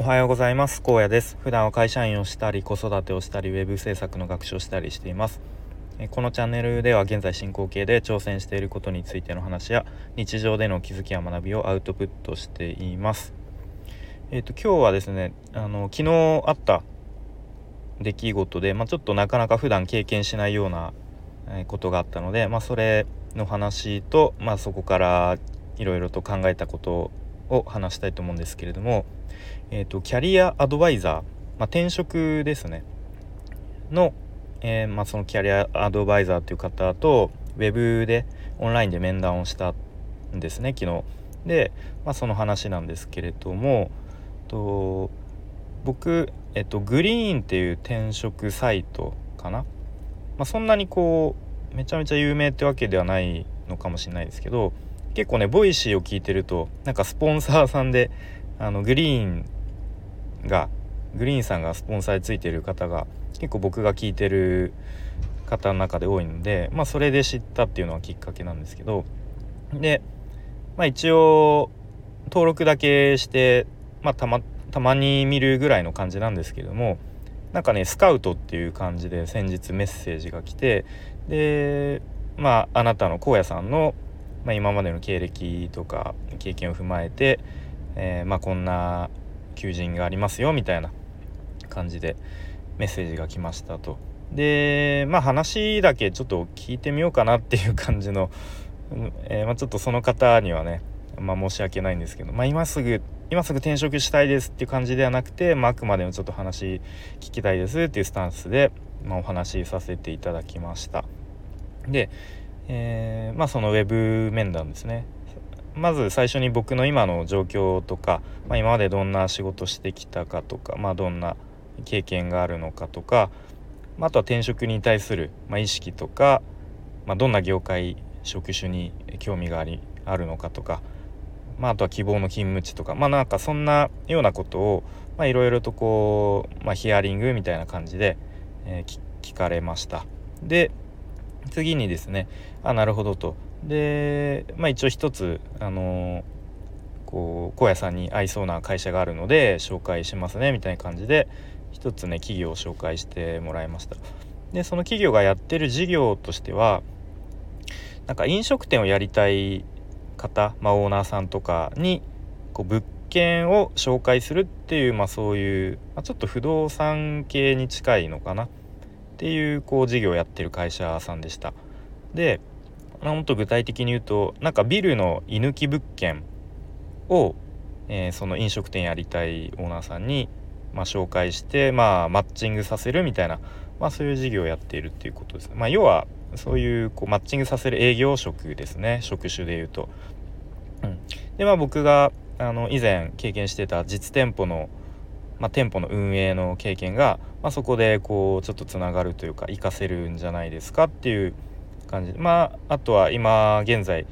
おはようございます。高野です。普段は会社員をしたり子育てをしたりウェブ制作の学習をしたりしています。このチャンネルでは現在進行形で挑戦していることについての話や日常での気づきや学びをアウトプットしています。えっ、ー、と今日はですねあの昨日あった出来事でまあ、ちょっとなかなか普段経験しないようなことがあったのでまあ、それの話とまあ、そこからいろいろと考えたことを話したいと思うんですけれどもえーと、キャリアアドバイザー、まあ、転職ですねの、えー、まあ、そのキャリアアドバイザーという方とウェブでオンラインで面談をしたんですね昨日。で、まあ、その話なんですけれどもと僕、えっと、グリーンっていう転職サイトかな、まあ、そんなにこうめちゃめちゃ有名ってわけではないのかもしれないですけど結構ね Voicy を聞いてるとなんかスポンサーさんであの Green が Green さんがスポンサーでついてる方が結構僕が聞いてる方の中で多いのでまあそれで知ったっていうのはきっかけなんですけど。でまあ一応登録だけしてまあたまたまに見るぐらいの感じなんですけどもなんかねスカウトっていう感じで先日メッセージが来てでまああなたの荒野さんの、まあ、今までの経歴とか経験を踏まえて、えー、まあこんな求人がありますよみたいな感じでメッセージが来ましたと。でまあ話だけちょっと聞いてみようかなっていう感じの、えー、まあ、ちょっとその方にはね、まあ、申し訳ないんですけど、まあ、今すぐ今すぐ転職したいですっていう感じではなくて、まあ、くまでもちょっと話聞きたいですっていうスタンスで、ま、お話しさせていただきました。で、えー、まあそのウェブ面談ですねまず最初に僕の今の状況とか、まあ、今までどんな仕事してきたかとか、まあ、どんな経験があるのかとか、まあ、あとは転職に対する、ま意識とか、まどんな業界職種に興味がありあるのかとか、まあ、あとは希望の勤務地とかまあなんかそんなようなことをいろいろとこう、まあ、ヒアリングみたいな感じで、えー、聞かれました。で次にですねあなるほどとでまあ一応一つあのこう荒野さんに合いそうな会社があるので紹介しますねみたいな感じで一つね企業を紹介してもらいました。でその企業がやってる事業としてはなんか飲食店をやりたい方、まあ、オーナーさんとかにこう物件を紹介するっていう、まあ、そういう、まあ、ちょっと不動産系に近いのかなっていうこう事業をやってる会社さんでした。でまもっと具体的に言うとなんかビルの居抜き物件を、えー、その飲食店やりたいオーナーさんに、まあ、紹介して、まあ、マッチングさせるみたいな、まあ、そういう事業をやっているっていうことです。まあ、要はそういうこうマッチングさせる営業職ですね職種でいうと。うん、でまあ僕があの以前経験してた実店舗の、まあ、店舗の運営の経験が、まあ、そこでこうちょっとつながるというか活かせるんじゃないですかっていう感じまああとは今現在、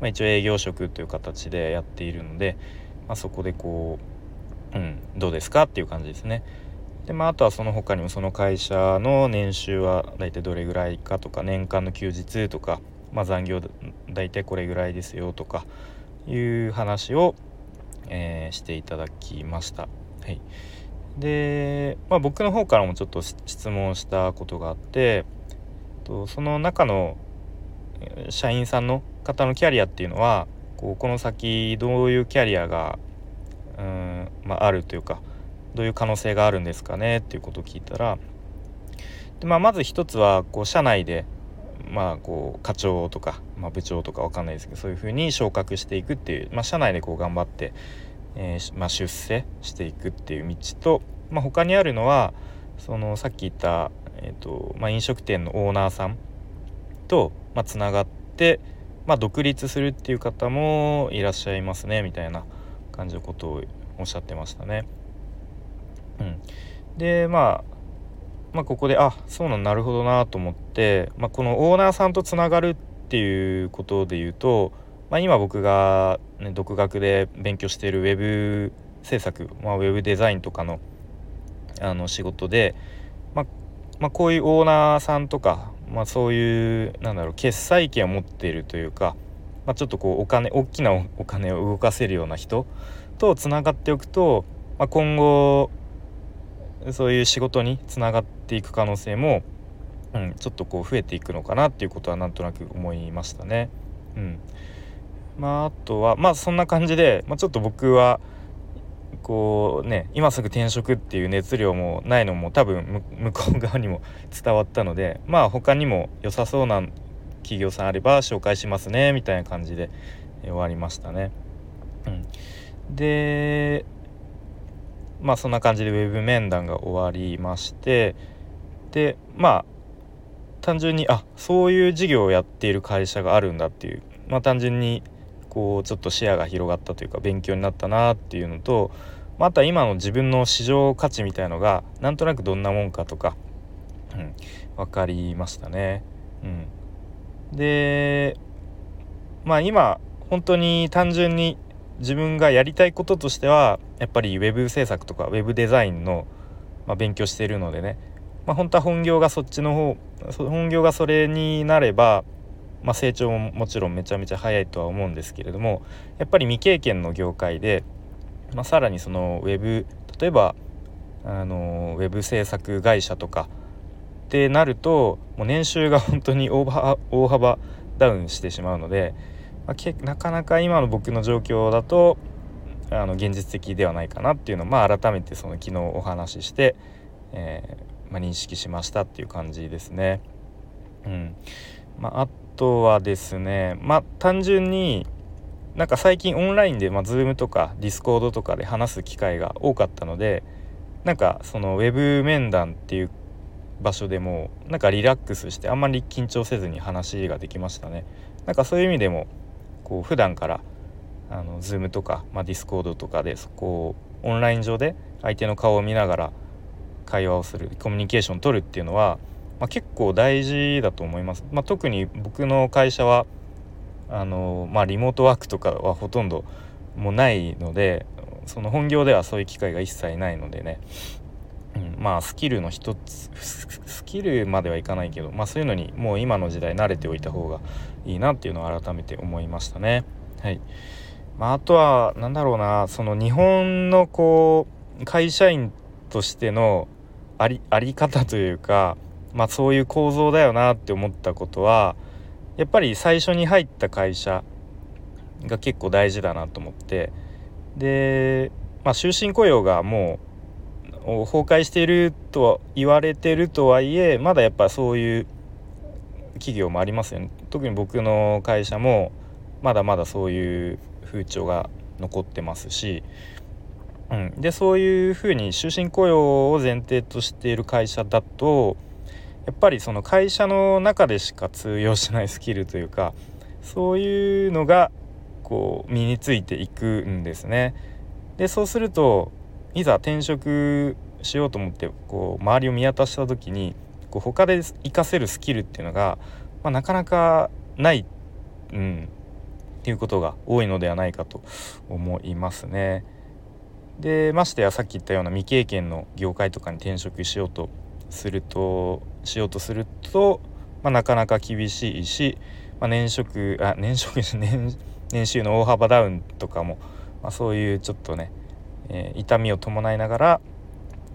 まあ、一応営業職という形でやっているので、まあ、そこでこう、うん、どうですかっていう感じですね。でまあ、あとはその他にもその会社の年収は大体どれぐらいかとか年間の休日とか、まあ、残業大体これぐらいですよとかいう話を、えー、していただきました。はい、で、まあ、僕の方からもちょっと質問したことがあってとその中の社員さんの方のキャリアっていうのはこうこの先どういうキャリアがうん、まあ、あるというかどういう可能性があるんですかねっていうことを聞いたらで、まあ、まず一つはこう社内で、まあ、こう課長とか、まあ、部長とか分かんないですけどそういうふうに昇格していくっていう、まあ、社内でこう頑張って、えーまあ、出世していくっていう道と、まあ、他にあるのはそのさっき言ったえーとまあ、飲食店のオーナーさんとつな、まあ、がって、まあ、独立するっていう方もいらっしゃいますねみたいな感じのことをおっしゃってましたね。うん、で、まあ、まあここであそうなんなるほどなと思って、まあ、このオーナーさんとつながるっていうことで言うと、まあ、今僕が、ね、独学で勉強しているウェブ制作、まあ、ウェブデザインとかのあの仕事で、まあ、まあ、こういうオーナーさんとか、まあ、そういうなんだろう決済権を持っているというか、まあ、ちょっとこうお金大きなお金を動かせるような人とつながっておくと、まあ、今後そういう仕事につながっていく可能性も、うん、ちょっとこう増えていくのかなっていうことはなんとなく思いましたね。うんまあ、あとはまあそんな感じで、まあ、ちょっと僕はこうね今すぐ転職っていう熱量もないのも多分向こう側にも 伝わったのでまあ他にも良さそうな企業さんあれば紹介しますねみたいな感じで終わりましたね。うん、でまあそんな感じでウェブ面談が終わりましてでまあ単純にあそういう事業をやっている会社があるんだっていうまあ単純にこうちょっと視野が広がったというか勉強になったなっていうのとまた今の自分の市場価値みたいのがなんとなくどんなもんかとか、うん、分かりましたね。うん、でまあ今本当に単純に自分がやりたいこととしてはやっぱり web 制作とか web デザインの、まあ、勉強しているのでね、まあ、本当は本業がそっちの方本業がそれになれば、まあ、成長ももちろんめちゃめちゃ早いとは思うんですけれどもやっぱり未経験の業界で、まあ、さらにその web 例えばあの web 制作会社とかってなるともう年収が 本当に大幅ダウンしてしまうので、まあ、なかなか今の僕の状況だとあの現実的ではないかなっていうのを、まあ、改めてその昨日お話しして、えー、まあ、認識しましたっていう感じですね。うんまあ、あとはですねまあ単純になんか最近オンラインで、まあ、Zoom とか Discord とかで話す機会が多かったのでなんかそのウェブ面談っていう場所でもなんかリラックスしてあんまり緊張せずに話ができましたね。なんかそういう意味でもこう普段からあの Zoom とか、まあ、Discord とかでそこをオンライン上で相手の顔を見ながら会話をするコミュニケーションを取るっていうのは、まあ、結構大事だと思います。まあ、特に僕の会社はあの、まあ、リモートワークとかはほとんどもうないのでその本業ではそういう機会が一切ないのでね、うん、まあスキルの一つスキルまではいかないけど、まあ、そういうのにもう今の時代慣れておいた方がいいなっていうのを改めて思いましたね。はいまあ、あとは何だろうなその日本のこう会社員としてのありあり方というか、まあ、そういう構造だよなって思ったことはやっぱり最初に入った会社が結構大事だなと思ってで、まあ、終身雇用がもう崩壊しているとは言われてるとはいえまだやっぱそういう企業もありますよね。特に僕の会社もまだまだそういう風潮が残ってますし、うん、でそういうふうに終身雇用を前提としている会社だとやっぱりその会社の中でしか通用しないスキルというかそういうのがこう身についていくんですね。でそうするといざ転職しようと思ってこう周りを見渡した時にこう他で活かせるスキルっていうのが、まあ、なかなかない、うん、っていうことが多いのではないかと思いますね。でましてやさっき言ったような未経験の業界とかに転職しようとするとしようとすると、まあ、なかなか厳しいし、まあ、年職あ年職 年年収の大幅ダウンとかも、まあ、そういうちょっとね、えー、痛みを伴いながら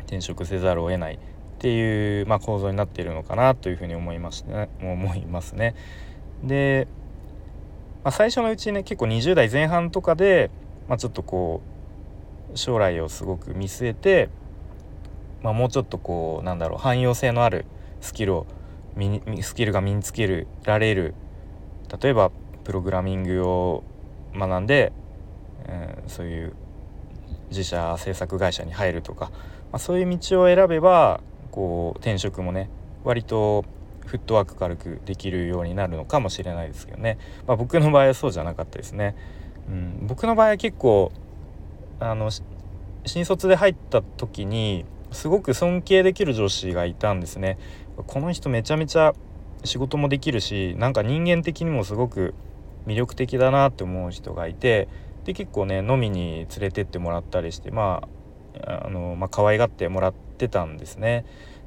転職せざるを得ないっていう、まあ、構造になっているのかなというふうに思いますね。思いますねで、まあ、最初のうちね結構20代前半とかで、まあ、ちょっとこう将来をすごく見据えて、まあ、もうちょっとこうなんだろう汎用性のあるスキルをスキルが身につけられる例えばプログラミングを学んで、えー、そういう自社制作会社に入るとか、まあ、そういう道を選べばこう転職もね割とフットワーク軽くできるようになるのかもしれないですけどね、まあ、僕の場合はそうじゃなかったですね。うん、僕の場合は結構あの新卒で入った時にすごく尊敬できる上司がいたんですね。この人めちゃめちゃ仕事もできるしなんか人間的にもすごく魅力的だなって思う人がいてで結構ね飲みに連れてってもらったりしてまああの、まあ可愛がってもらってたんですね。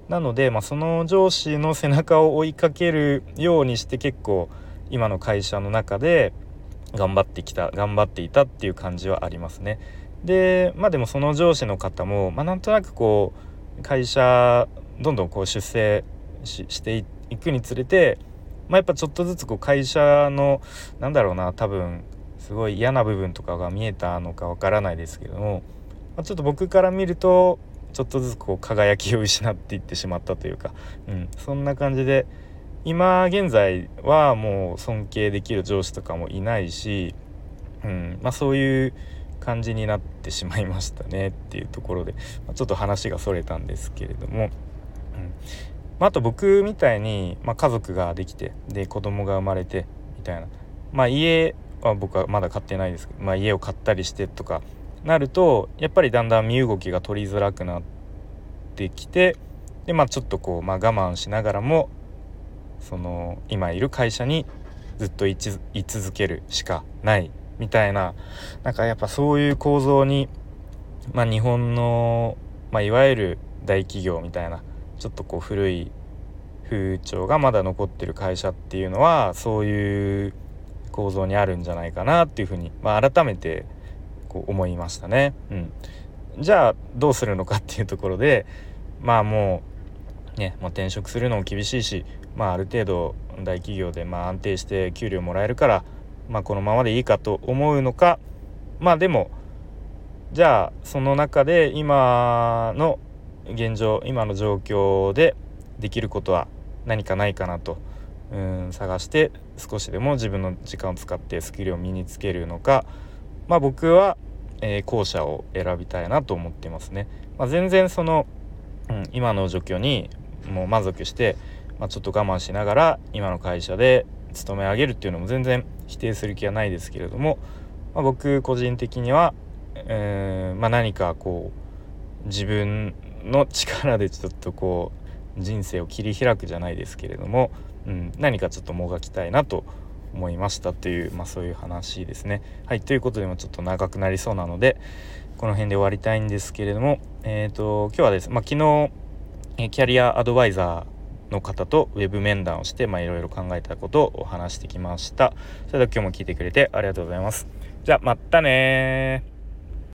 なので、まあ、その上司の背中を追いかけるようにして結構今の会社の中で頑張ってきた頑張っていたっていう感じはありますね。でまあでもその上司の方も、まあ、なんとなくこう会社どんどんこう出世していくにつれて、まあ、やっぱちょっとずつこう会社のなんだろうな多分すごい嫌な部分とかが見えたのかわからないですけども、まあ、ちょっと僕から見るとちょっとずつこう輝きを失っていってしまったというか、うん、そんな感じで今現在はもう尊敬できる上司とかもいないし、うんまあ、そういう感じになってしまいましたねっていうところで、まあ、ちょっと話がそれたんですけれども、うんまあ、と僕みたいに、まあ、家族ができてで子供が生まれてみたいな、まあ、家は僕はまだ買ってないですけど、まあ、家を買ったりしてとかなるとやっぱりだんだん身動きが取りづらくなってきてでまあちょっとこう、まあ、我慢しながらもその今いる会社にずっと居続けるしかないみたいななんかやっぱそういう構造に、まあ、日本の、まあ、いわゆる大企業みたいなちょっとこう古い風潮がまだ残ってる会社っていうのはそういう構造にあるんじゃないかなっていうふうに、まあ、改めてこう思いましたね。うん、じゃあどうするのかっていうところでまあもうね、まあ、転職するのも厳しいし、まあ、ある程度大企業でまあ安定して給料もらえるから、まあ、このままでいいかと思うのかまあでもじゃあその中で今の現状今の状況でできることは何かないかなとうん探して少しでも自分の時間を使ってスキルを身につけるのかまあ僕は、えー、後者を選びたいなと思ってますね。まあ、全然その、うん、今の状況にもう満足して、まあ、ちょっと我慢しながら今の会社で勤め上げるっていうのも全然否定する気はないですけれども、まあ、僕個人的には、えーまあ、何かこう自分の力でちょっとこう人生を切り開くじゃないですけれども、うん、何かちょっともがきたいなと思いましたという、まあ、そういう話ですね。はいということでもちょっと長くなりそうなのでこの辺で終わりたいんですけれども、えーと、今日はですね、まあ、昨日キャリアアドバイザーの方とウェブ面談をしていろいろ考えたことをお話してきました。それでは今日も聞いてくれてありがとうございます。じゃあまたね